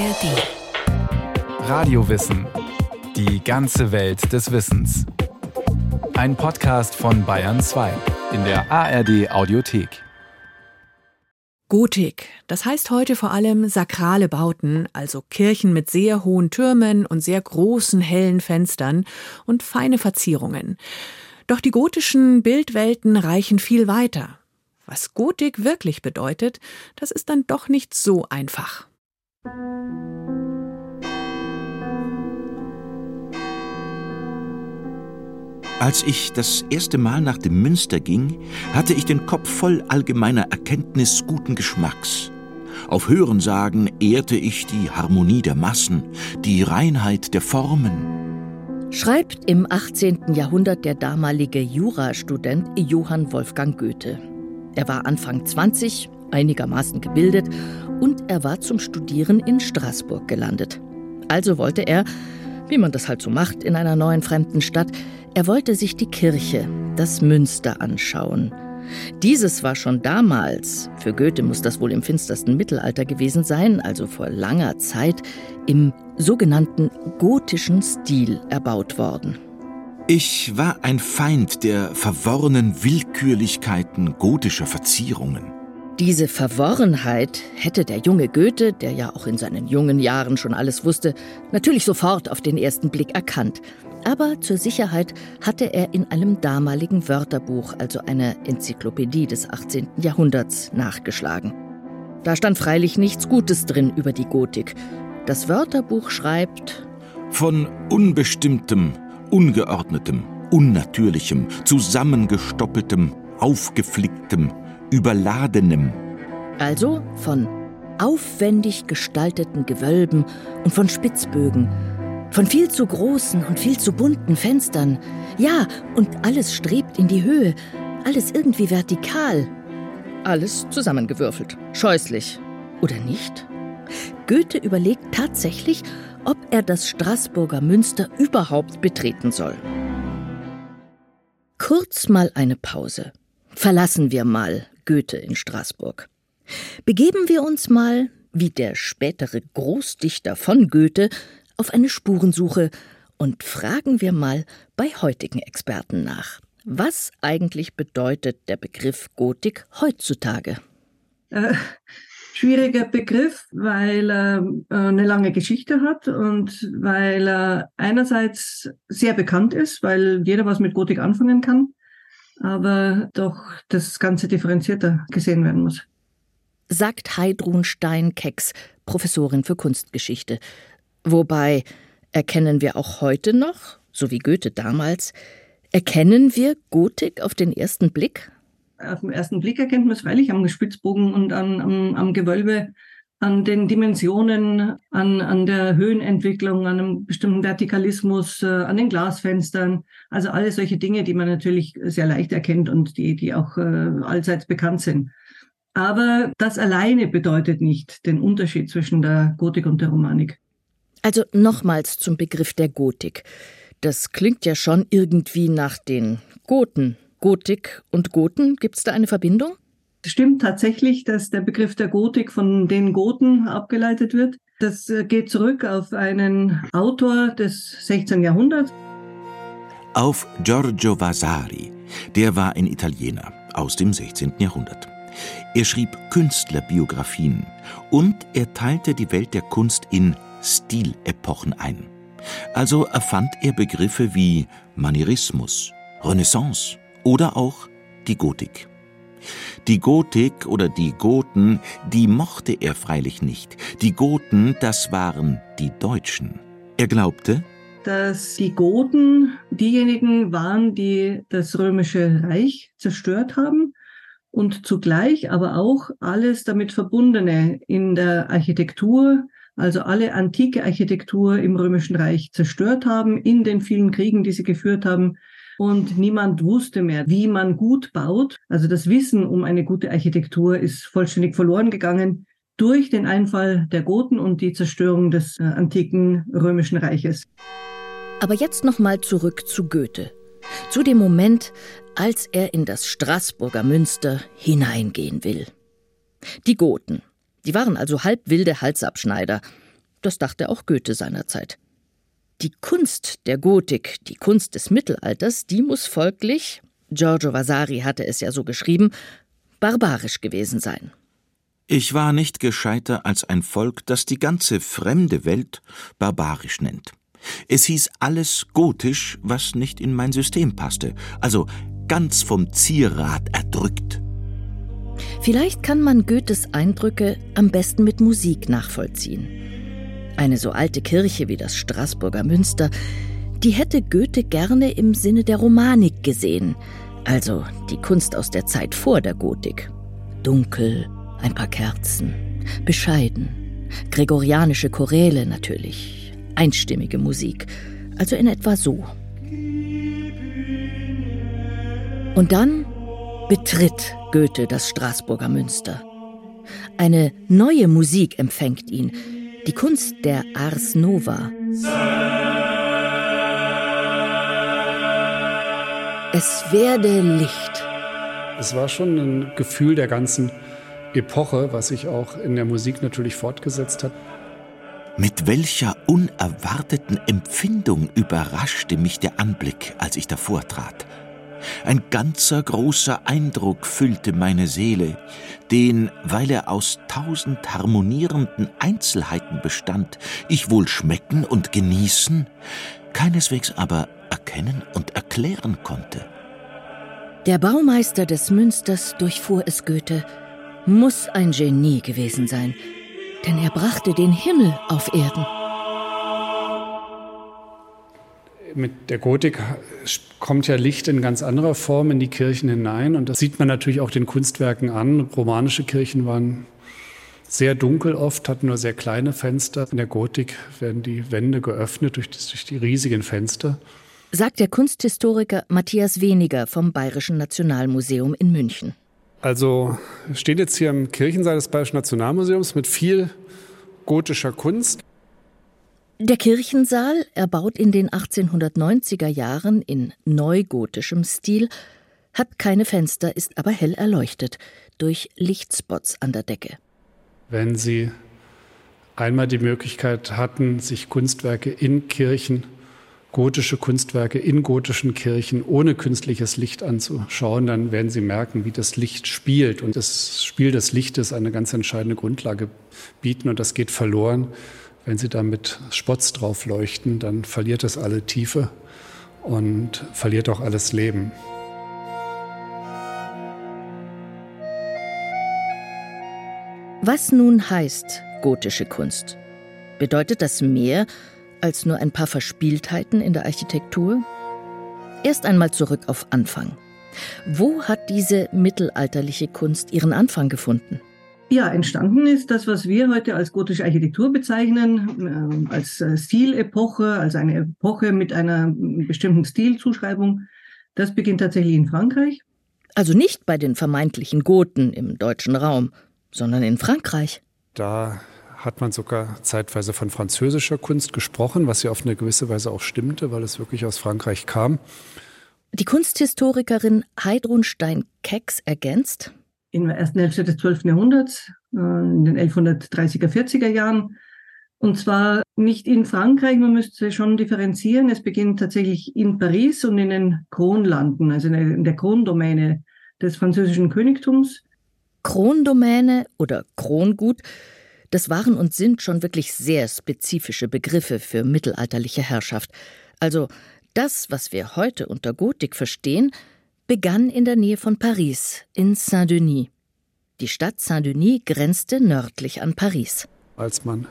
ARD. Radiowissen. Die ganze Welt des Wissens. Ein Podcast von Bayern 2 in der ARD Audiothek. Gotik, das heißt heute vor allem sakrale Bauten, also Kirchen mit sehr hohen Türmen und sehr großen hellen Fenstern und feine Verzierungen. Doch die gotischen Bildwelten reichen viel weiter. Was Gotik wirklich bedeutet, das ist dann doch nicht so einfach. Als ich das erste Mal nach dem Münster ging, hatte ich den Kopf voll allgemeiner Erkenntnis guten Geschmacks. Auf Hörensagen ehrte ich die Harmonie der Massen, die Reinheit der Formen. Schreibt im 18. Jahrhundert der damalige Jurastudent Johann Wolfgang Goethe. Er war Anfang 20, einigermaßen gebildet und er war zum Studieren in Straßburg gelandet. Also wollte er, wie man das halt so macht in einer neuen fremden Stadt, er wollte sich die Kirche, das Münster anschauen. Dieses war schon damals, für Goethe muss das wohl im finstersten Mittelalter gewesen sein, also vor langer Zeit, im sogenannten gotischen Stil erbaut worden. Ich war ein Feind der verworrenen Willkürlichkeiten gotischer Verzierungen. Diese Verworrenheit hätte der junge Goethe, der ja auch in seinen jungen Jahren schon alles wusste, natürlich sofort auf den ersten Blick erkannt. Aber zur Sicherheit hatte er in einem damaligen Wörterbuch, also einer Enzyklopädie des 18. Jahrhunderts, nachgeschlagen. Da stand freilich nichts Gutes drin über die Gotik. Das Wörterbuch schreibt von unbestimmtem, ungeordnetem, unnatürlichem, zusammengestoppeltem, aufgeflicktem, überladenem. Also von aufwendig gestalteten Gewölben und von Spitzbögen, von viel zu großen und viel zu bunten Fenstern. Ja, und alles strebt in die Höhe, alles irgendwie vertikal. Alles zusammengewürfelt, scheußlich. Oder nicht? Goethe überlegt tatsächlich, ob er das Straßburger Münster überhaupt betreten soll. Kurz mal eine Pause. Verlassen wir mal Goethe in Straßburg. Begeben wir uns mal, wie der spätere Großdichter von Goethe, auf eine Spurensuche und fragen wir mal bei heutigen Experten nach. Was eigentlich bedeutet der Begriff Gotik heutzutage? Äh, schwieriger Begriff, weil er äh, eine lange Geschichte hat und weil er einerseits sehr bekannt ist, weil jeder was mit Gotik anfangen kann, aber doch das Ganze differenzierter gesehen werden muss. Sagt Heidrun Stein-Kecks, Professorin für Kunstgeschichte. Wobei erkennen wir auch heute noch, so wie Goethe damals, erkennen wir Gotik auf den ersten Blick? Auf den ersten Blick erkennt man es freilich am Spitzbogen und an, am, am Gewölbe, an den Dimensionen, an, an der Höhenentwicklung, an einem bestimmten Vertikalismus, äh, an den Glasfenstern. Also alle solche Dinge, die man natürlich sehr leicht erkennt und die, die auch äh, allseits bekannt sind. Aber das alleine bedeutet nicht den Unterschied zwischen der Gotik und der Romanik. Also nochmals zum Begriff der Gotik. Das klingt ja schon irgendwie nach den Goten. Gotik und Goten, gibt es da eine Verbindung? Stimmt tatsächlich, dass der Begriff der Gotik von den Goten abgeleitet wird. Das äh, geht zurück auf einen Autor des 16. Jahrhunderts. Auf Giorgio Vasari. Der war ein Italiener aus dem 16. Jahrhundert. Er schrieb Künstlerbiografien und er teilte die Welt der Kunst in Stilepochen ein. Also erfand er Begriffe wie Manierismus, Renaissance oder auch die Gotik. Die Gotik oder die Goten, die mochte er freilich nicht. Die Goten, das waren die Deutschen. Er glaubte, dass die Goten diejenigen waren, die das römische Reich zerstört haben und zugleich aber auch alles damit verbundene in der Architektur, also alle antike Architektur im Römischen Reich zerstört haben in den vielen Kriegen, die sie geführt haben. Und niemand wusste mehr, wie man gut baut. Also das Wissen um eine gute Architektur ist vollständig verloren gegangen durch den Einfall der Goten und die Zerstörung des äh, antiken Römischen Reiches. Aber jetzt noch mal zurück zu Goethe. Zu dem Moment, als er in das Straßburger Münster hineingehen will. Die Goten, die waren also halb wilde Halsabschneider. Das dachte auch Goethe seinerzeit. Die Kunst der Gotik, die Kunst des Mittelalters, die muss folglich, Giorgio Vasari hatte es ja so geschrieben, barbarisch gewesen sein. Ich war nicht gescheiter als ein Volk, das die ganze fremde Welt barbarisch nennt. Es hieß alles gotisch, was nicht in mein System passte, also ganz vom Zierrad erdrückt. Vielleicht kann man Goethes Eindrücke am besten mit Musik nachvollziehen. Eine so alte Kirche wie das Straßburger Münster, die hätte Goethe gerne im Sinne der Romanik gesehen, also die Kunst aus der Zeit vor der Gotik. Dunkel, ein paar Kerzen, bescheiden, gregorianische Choräle natürlich, einstimmige Musik, also in etwa so. Und dann betritt Goethe das Straßburger Münster. Eine neue Musik empfängt ihn, die Kunst der Ars Nova. Es werde Licht. Es war schon ein Gefühl der ganzen Epoche, was sich auch in der Musik natürlich fortgesetzt hat. Mit welcher unerwarteten Empfindung überraschte mich der Anblick, als ich davor trat. Ein ganzer großer Eindruck füllte meine Seele, den, weil er aus tausend harmonierenden Einzelheiten bestand, ich wohl schmecken und genießen, keineswegs aber erkennen und erklären konnte. Der Baumeister des Münsters durchfuhr es Goethe, muss ein Genie gewesen sein, denn er brachte den Himmel auf Erden. Mit der Gotik kommt ja Licht in ganz anderer Form in die Kirchen hinein und das sieht man natürlich auch den Kunstwerken an. Romanische Kirchen waren sehr dunkel oft, hatten nur sehr kleine Fenster. In der Gotik werden die Wände geöffnet durch, durch die riesigen Fenster. Sagt der Kunsthistoriker Matthias Weniger vom Bayerischen Nationalmuseum in München. Also steht jetzt hier im Kirchensaal des Bayerischen Nationalmuseums mit viel gotischer Kunst. Der Kirchensaal, erbaut in den 1890er Jahren in neugotischem Stil, hat keine Fenster, ist aber hell erleuchtet durch Lichtspots an der Decke. Wenn Sie einmal die Möglichkeit hatten, sich Kunstwerke in Kirchen gotische Kunstwerke in gotischen Kirchen ohne künstliches Licht anzuschauen, dann werden Sie merken, wie das Licht spielt. Und das Spiel des Lichtes eine ganz entscheidende Grundlage bieten und das geht verloren. Wenn Sie da mit Spots drauf leuchten, dann verliert es alle Tiefe und verliert auch alles Leben. Was nun heißt gotische Kunst? Bedeutet das mehr als nur ein paar Verspieltheiten in der Architektur? Erst einmal zurück auf Anfang. Wo hat diese mittelalterliche Kunst ihren Anfang gefunden? Ja, entstanden ist das, was wir heute als gotische Architektur bezeichnen, äh, als äh, Stilepoche, also eine Epoche mit einer bestimmten Stilzuschreibung. Das beginnt tatsächlich in Frankreich. Also nicht bei den vermeintlichen Goten im deutschen Raum, sondern in Frankreich. Da hat man sogar zeitweise von französischer Kunst gesprochen, was ja auf eine gewisse Weise auch stimmte, weil es wirklich aus Frankreich kam. Die Kunsthistorikerin Heidrun Stein-Kecks ergänzt. In der ersten Hälfte des 12. Jahrhunderts, äh, in den 1130er, 40er Jahren. Und zwar nicht in Frankreich, man müsste schon differenzieren. Es beginnt tatsächlich in Paris und in den Kronlanden, also in der Krondomäne des französischen Königtums. Krondomäne oder Krongut das waren und sind schon wirklich sehr spezifische Begriffe für mittelalterliche Herrschaft. Also das, was wir heute unter Gotik verstehen, begann in der Nähe von Paris, in Saint-Denis. Die Stadt Saint-Denis grenzte nördlich an Paris. Als man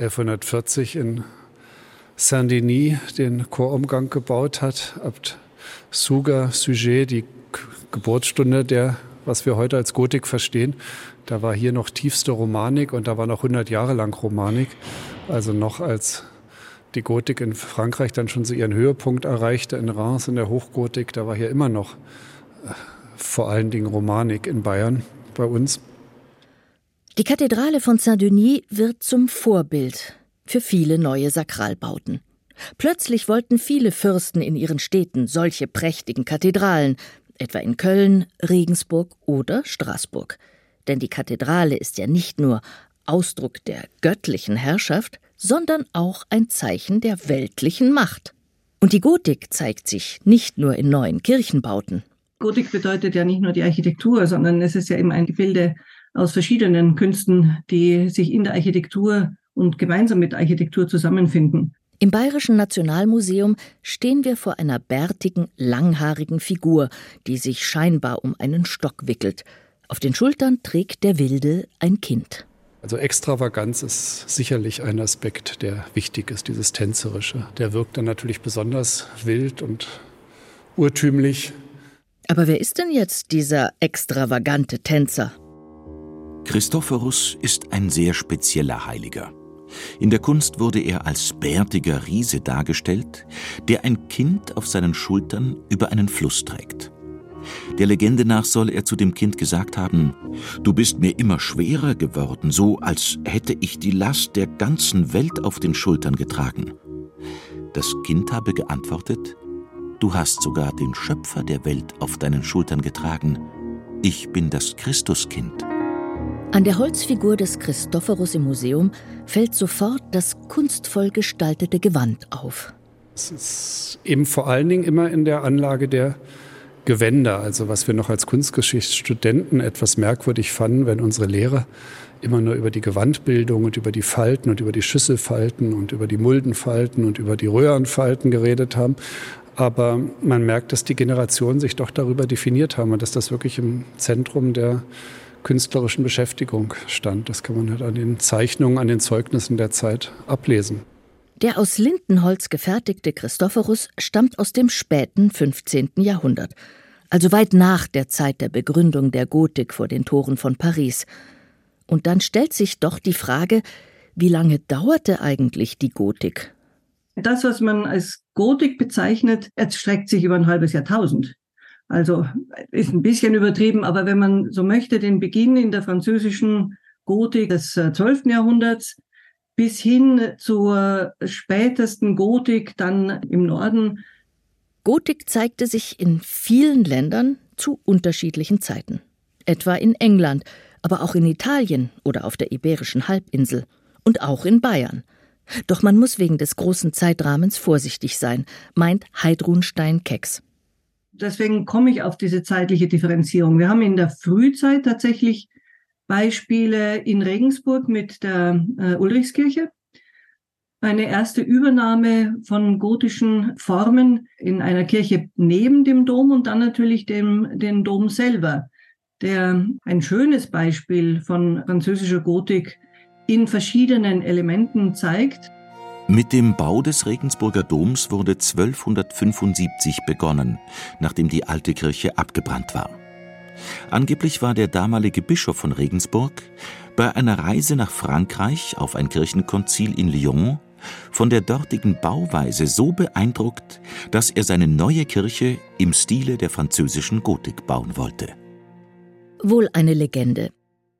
1140 in Saint-Denis den Chorumgang gebaut hat, Abt Suga Sujet, die Geburtsstunde der, was wir heute als Gotik verstehen, da war hier noch tiefste Romanik und da war noch 100 Jahre lang Romanik. Also noch als die Gotik in Frankreich dann schon so ihren Höhepunkt erreichte, in Reims in der Hochgotik, da war hier immer noch äh, vor allen Dingen Romanik in Bayern bei uns. Die Kathedrale von Saint-Denis wird zum Vorbild für viele neue Sakralbauten. Plötzlich wollten viele Fürsten in ihren Städten solche prächtigen Kathedralen, etwa in Köln, Regensburg oder Straßburg. Denn die Kathedrale ist ja nicht nur Ausdruck der göttlichen Herrschaft, sondern auch ein Zeichen der weltlichen Macht. Und die Gotik zeigt sich nicht nur in neuen Kirchenbauten. Gotik bedeutet ja nicht nur die Architektur, sondern es ist ja eben ein Gebilde aus verschiedenen Künsten, die sich in der Architektur und gemeinsam mit Architektur zusammenfinden. Im Bayerischen Nationalmuseum stehen wir vor einer bärtigen, langhaarigen Figur, die sich scheinbar um einen Stock wickelt. Auf den Schultern trägt der Wilde ein Kind. Also Extravaganz ist sicherlich ein Aspekt, der wichtig ist, dieses Tänzerische. Der wirkt dann natürlich besonders wild und urtümlich. Aber wer ist denn jetzt dieser extravagante Tänzer? Christophorus ist ein sehr spezieller Heiliger. In der Kunst wurde er als bärtiger Riese dargestellt, der ein Kind auf seinen Schultern über einen Fluss trägt. Der Legende nach soll er zu dem Kind gesagt haben, Du bist mir immer schwerer geworden, so als hätte ich die Last der ganzen Welt auf den Schultern getragen. Das Kind habe geantwortet, Du hast sogar den Schöpfer der Welt auf deinen Schultern getragen. Ich bin das Christuskind. An der Holzfigur des Christophorus im Museum fällt sofort das kunstvoll gestaltete Gewand auf. Es ist eben vor allen Dingen immer in der Anlage der Gewänder, also was wir noch als Kunstgeschichtsstudenten etwas merkwürdig fanden, wenn unsere Lehrer immer nur über die Gewandbildung und über die Falten und über die Schüsselfalten und über die Muldenfalten und über die Röhrenfalten geredet haben. Aber man merkt, dass die Generationen sich doch darüber definiert haben und dass das wirklich im Zentrum der künstlerischen Beschäftigung stand. Das kann man halt an den Zeichnungen, an den Zeugnissen der Zeit ablesen. Der aus Lindenholz gefertigte Christophorus stammt aus dem späten 15. Jahrhundert, also weit nach der Zeit der Begründung der Gotik vor den Toren von Paris. Und dann stellt sich doch die Frage, wie lange dauerte eigentlich die Gotik? Das, was man als Gotik bezeichnet, erstreckt sich über ein halbes Jahrtausend. Also ist ein bisschen übertrieben, aber wenn man so möchte, den Beginn in der französischen Gotik des 12. Äh, Jahrhunderts bis hin zur spätesten Gotik dann im Norden. Gotik zeigte sich in vielen Ländern zu unterschiedlichen Zeiten. Etwa in England, aber auch in Italien oder auf der Iberischen Halbinsel und auch in Bayern. Doch man muss wegen des großen Zeitrahmens vorsichtig sein, meint Heidrun Stein-Kecks deswegen komme ich auf diese zeitliche Differenzierung. Wir haben in der Frühzeit tatsächlich Beispiele in Regensburg mit der äh, Ulrichskirche. Eine erste Übernahme von gotischen Formen in einer Kirche neben dem Dom und dann natürlich dem, den Dom selber, der ein schönes Beispiel von französischer Gotik in verschiedenen Elementen zeigt. Mit dem Bau des Regensburger Doms wurde 1275 begonnen, nachdem die alte Kirche abgebrannt war. Angeblich war der damalige Bischof von Regensburg bei einer Reise nach Frankreich auf ein Kirchenkonzil in Lyon von der dortigen Bauweise so beeindruckt, dass er seine neue Kirche im Stile der französischen Gotik bauen wollte. Wohl eine Legende.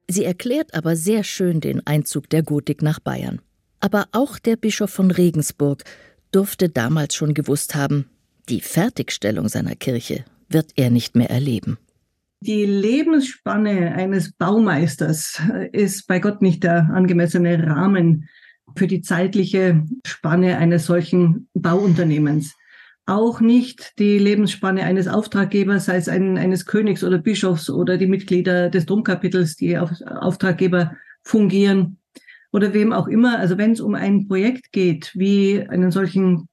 Sie erklärt aber sehr schön den Einzug der Gotik nach Bayern. Aber auch der Bischof von Regensburg durfte damals schon gewusst haben, die Fertigstellung seiner Kirche wird er nicht mehr erleben. Die Lebensspanne eines Baumeisters ist bei Gott nicht der angemessene Rahmen für die zeitliche Spanne eines solchen Bauunternehmens. Auch nicht die Lebensspanne eines Auftraggebers, sei es ein, eines Königs oder Bischofs oder die Mitglieder des Domkapitels, die als Auftraggeber fungieren oder wem auch immer. Also wenn es um ein Projekt geht, wie einen solchen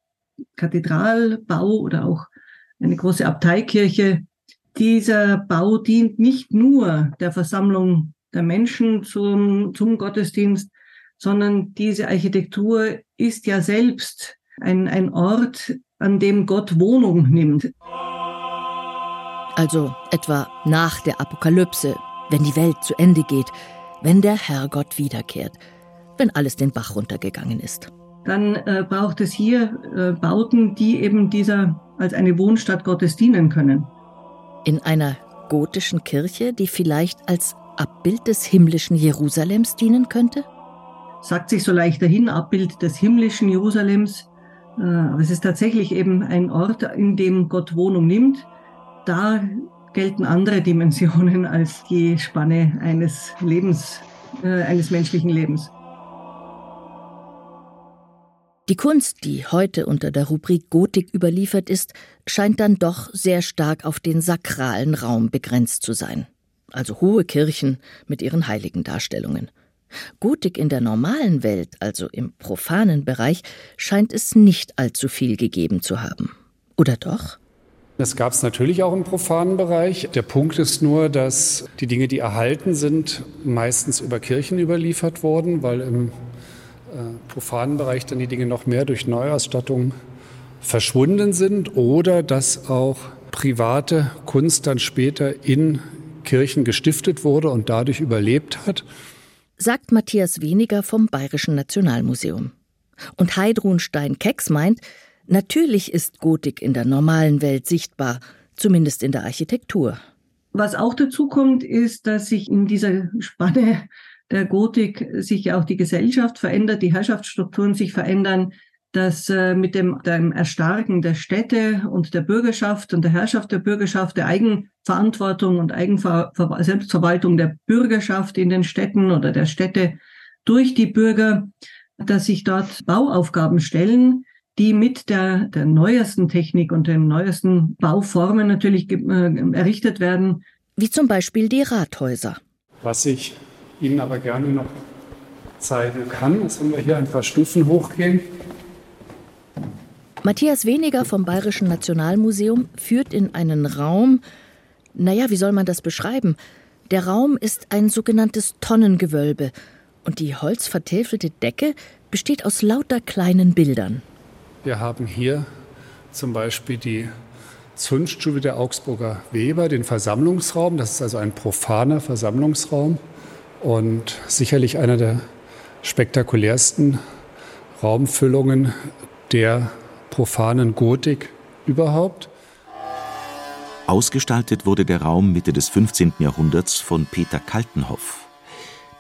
Kathedralbau oder auch eine große Abteikirche, dieser Bau dient nicht nur der Versammlung der Menschen zum, zum Gottesdienst, sondern diese Architektur ist ja selbst ein, ein Ort, an dem Gott Wohnung nimmt. Also etwa nach der Apokalypse, wenn die Welt zu Ende geht, wenn der Herrgott wiederkehrt wenn alles den Bach runtergegangen ist. Dann äh, braucht es hier äh, Bauten, die eben dieser als eine Wohnstadt Gottes dienen können. In einer gotischen Kirche, die vielleicht als Abbild des himmlischen Jerusalems dienen könnte? Sagt sich so leicht dahin, Abbild des himmlischen Jerusalems. Äh, aber es ist tatsächlich eben ein Ort, in dem Gott Wohnung nimmt. Da gelten andere Dimensionen als die Spanne eines Lebens, äh, eines menschlichen Lebens. Die Kunst, die heute unter der Rubrik Gotik überliefert ist, scheint dann doch sehr stark auf den sakralen Raum begrenzt zu sein. Also hohe Kirchen mit ihren heiligen Darstellungen. Gotik in der normalen Welt, also im profanen Bereich, scheint es nicht allzu viel gegeben zu haben. Oder doch? Das gab es natürlich auch im profanen Bereich. Der Punkt ist nur, dass die Dinge, die erhalten sind, meistens über Kirchen überliefert wurden, weil im profanen Bereich dann die Dinge noch mehr durch Neuausstattung verschwunden sind oder dass auch private Kunst dann später in Kirchen gestiftet wurde und dadurch überlebt hat. Sagt Matthias Weniger vom Bayerischen Nationalmuseum. Und Heidrun Stein-Kecks meint, natürlich ist Gotik in der normalen Welt sichtbar, zumindest in der Architektur. Was auch dazu kommt, ist, dass sich in dieser Spanne der Gotik sich auch die Gesellschaft verändert, die Herrschaftsstrukturen sich verändern, dass äh, mit dem, dem Erstarken der Städte und der Bürgerschaft und der Herrschaft der Bürgerschaft, der Eigenverantwortung und Eigenver Selbstverwaltung der Bürgerschaft in den Städten oder der Städte durch die Bürger, dass sich dort Bauaufgaben stellen, die mit der, der neuesten Technik und den neuesten Bauformen natürlich äh, errichtet werden. Wie zum Beispiel die Rathäuser. Was ich Ihnen aber gerne noch zeigen kann, ist, wenn wir hier ein paar Stufen hochgehen. Matthias Weniger vom Bayerischen Nationalmuseum führt in einen Raum, naja, wie soll man das beschreiben? Der Raum ist ein sogenanntes Tonnengewölbe und die holzvertäfelte Decke besteht aus lauter kleinen Bildern. Wir haben hier zum Beispiel die Zunftstube der Augsburger Weber, den Versammlungsraum. Das ist also ein profaner Versammlungsraum und sicherlich einer der spektakulärsten Raumfüllungen der profanen Gotik überhaupt. Ausgestaltet wurde der Raum Mitte des 15. Jahrhunderts von Peter Kaltenhoff.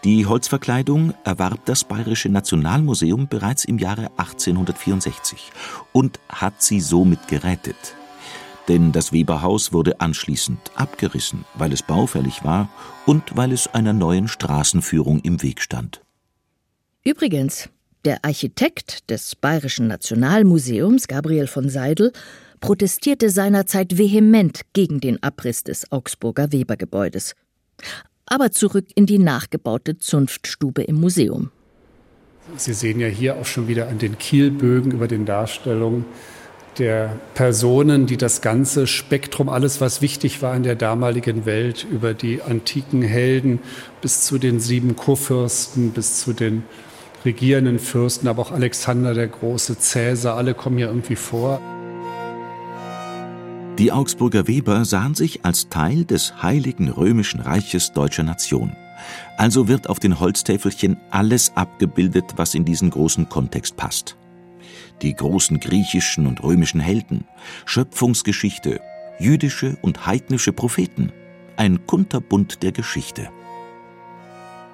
Die Holzverkleidung erwarb das Bayerische Nationalmuseum bereits im Jahre 1864 und hat sie somit gerettet. Denn das Weberhaus wurde anschließend abgerissen, weil es baufällig war und weil es einer neuen Straßenführung im Weg stand. Übrigens, der Architekt des Bayerischen Nationalmuseums, Gabriel von Seidel, protestierte seinerzeit vehement gegen den Abriss des Augsburger Webergebäudes. Aber zurück in die nachgebaute Zunftstube im Museum. Sie sehen ja hier auch schon wieder an den Kielbögen über den Darstellungen der Personen, die das ganze Spektrum, alles, was wichtig war in der damaligen Welt, über die antiken Helden bis zu den sieben Kurfürsten, bis zu den regierenden Fürsten, aber auch Alexander der Große, Cäsar, alle kommen hier irgendwie vor. Die Augsburger Weber sahen sich als Teil des Heiligen Römischen Reiches deutscher Nation. Also wird auf den Holztäfelchen alles abgebildet, was in diesen großen Kontext passt. Die großen griechischen und römischen Helden, Schöpfungsgeschichte, jüdische und heidnische Propheten, ein Kunterbund der Geschichte.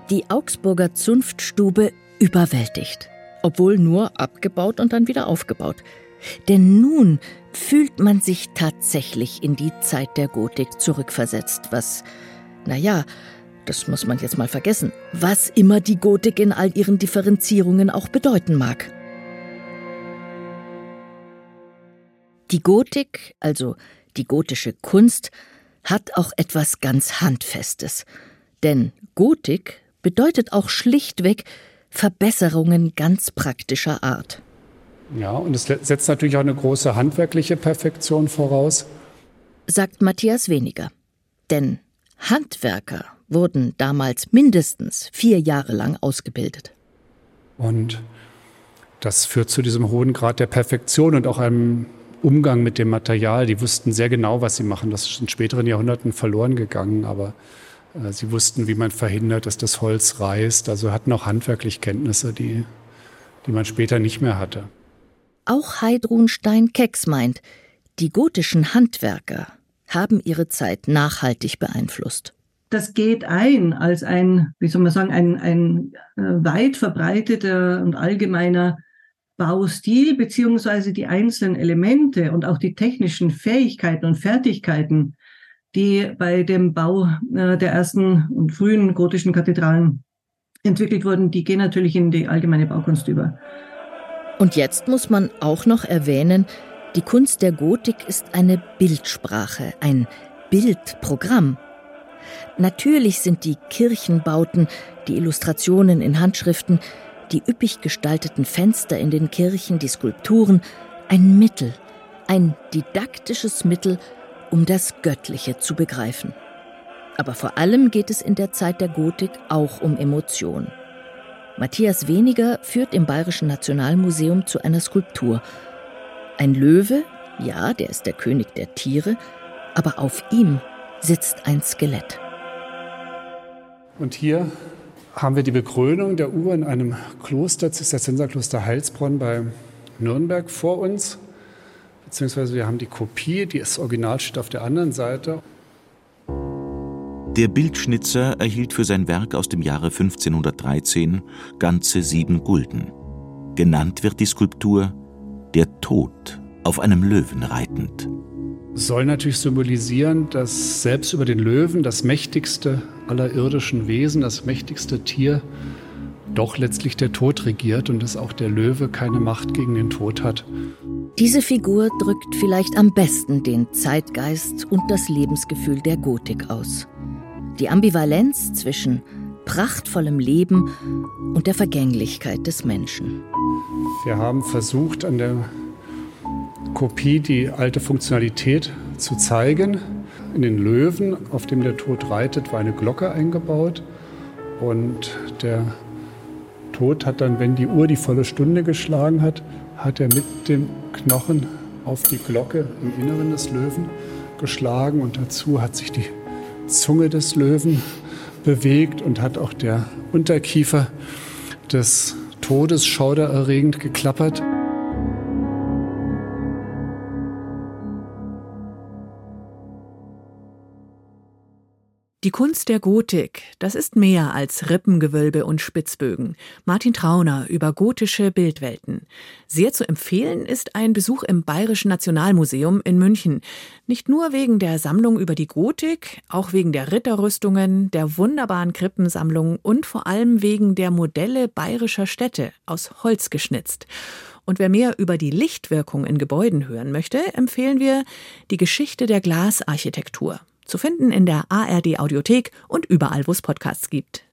Die Augsburger Zunftstube überwältigt, obwohl nur abgebaut und dann wieder aufgebaut. Denn nun fühlt man sich tatsächlich in die Zeit der Gotik zurückversetzt, was, naja, das muss man jetzt mal vergessen, was immer die Gotik in all ihren Differenzierungen auch bedeuten mag. Die Gotik, also die gotische Kunst, hat auch etwas ganz Handfestes. Denn Gotik bedeutet auch schlichtweg Verbesserungen ganz praktischer Art. Ja, und es setzt natürlich auch eine große handwerkliche Perfektion voraus. Sagt Matthias Weniger. Denn Handwerker wurden damals mindestens vier Jahre lang ausgebildet. Und das führt zu diesem hohen Grad der Perfektion und auch einem Umgang mit dem Material. Die wussten sehr genau, was sie machen. Das ist in späteren Jahrhunderten verloren gegangen, aber äh, sie wussten, wie man verhindert, dass das Holz reißt. Also hatten auch handwerklich Kenntnisse, die, die man später nicht mehr hatte. Auch Heidrun Stein-Kecks meint, die gotischen Handwerker haben ihre Zeit nachhaltig beeinflusst. Das geht ein als ein, wie soll man sagen, ein, ein äh, weit verbreiteter und allgemeiner Baustil beziehungsweise die einzelnen Elemente und auch die technischen Fähigkeiten und Fertigkeiten die bei dem Bau äh, der ersten und frühen gotischen Kathedralen entwickelt wurden, die gehen natürlich in die allgemeine Baukunst über. Und jetzt muss man auch noch erwähnen, die Kunst der Gotik ist eine Bildsprache, ein Bildprogramm. Natürlich sind die Kirchenbauten, die Illustrationen in Handschriften, die üppig gestalteten Fenster in den Kirchen, die Skulpturen ein Mittel, ein didaktisches Mittel, um das Göttliche zu begreifen. Aber vor allem geht es in der Zeit der Gotik auch um Emotion. Matthias Weniger führt im Bayerischen Nationalmuseum zu einer Skulptur. Ein Löwe, ja, der ist der König der Tiere, aber auf ihm sitzt ein Skelett. Und hier haben wir die Bekrönung der Uhr in einem Kloster, Zisterzienserkloster Heilsbronn bei Nürnberg vor uns. Beziehungsweise wir haben die Kopie, die das Original steht auf der anderen Seite. Der Bildschnitzer erhielt für sein Werk aus dem Jahre 1513 ganze sieben Gulden. Genannt wird die Skulptur Der Tod auf einem Löwen reitend soll natürlich symbolisieren, dass selbst über den Löwen, das mächtigste aller irdischen Wesen, das mächtigste Tier, doch letztlich der Tod regiert und dass auch der Löwe keine Macht gegen den Tod hat. Diese Figur drückt vielleicht am besten den Zeitgeist und das Lebensgefühl der Gotik aus. Die Ambivalenz zwischen prachtvollem Leben und der Vergänglichkeit des Menschen. Wir haben versucht, an der Kopie die alte Funktionalität zu zeigen. In den Löwen, auf dem der Tod reitet, war eine Glocke eingebaut. Und der Tod hat dann, wenn die Uhr die volle Stunde geschlagen hat, hat er mit dem Knochen auf die Glocke im Inneren des Löwen geschlagen. Und dazu hat sich die Zunge des Löwen bewegt und hat auch der Unterkiefer des Todes schaudererregend geklappert. Die Kunst der Gotik, das ist mehr als Rippengewölbe und Spitzbögen. Martin Trauner über gotische Bildwelten. Sehr zu empfehlen ist ein Besuch im Bayerischen Nationalmuseum in München. Nicht nur wegen der Sammlung über die Gotik, auch wegen der Ritterrüstungen, der wunderbaren Krippensammlung und vor allem wegen der Modelle bayerischer Städte aus Holz geschnitzt. Und wer mehr über die Lichtwirkung in Gebäuden hören möchte, empfehlen wir die Geschichte der Glasarchitektur zu finden in der ARD Audiothek und überall, wo es Podcasts gibt.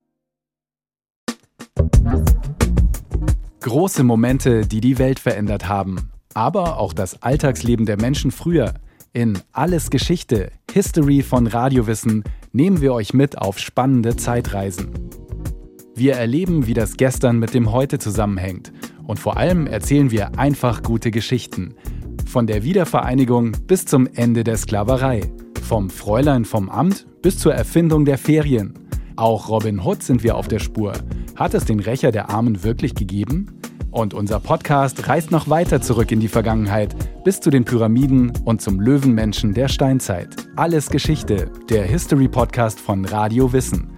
Große Momente, die die Welt verändert haben, aber auch das Alltagsleben der Menschen früher. In Alles Geschichte, History von Radiowissen nehmen wir euch mit auf spannende Zeitreisen. Wir erleben, wie das Gestern mit dem Heute zusammenhängt und vor allem erzählen wir einfach gute Geschichten. Von der Wiedervereinigung bis zum Ende der Sklaverei. Vom Fräulein vom Amt bis zur Erfindung der Ferien. Auch Robin Hood sind wir auf der Spur. Hat es den Rächer der Armen wirklich gegeben? Und unser Podcast reist noch weiter zurück in die Vergangenheit, bis zu den Pyramiden und zum Löwenmenschen der Steinzeit. Alles Geschichte, der History Podcast von Radio Wissen.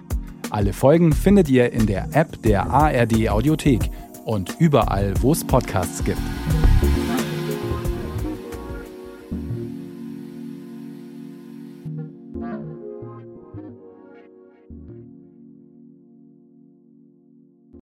Alle Folgen findet ihr in der App der ARD Audiothek und überall, wo es Podcasts gibt.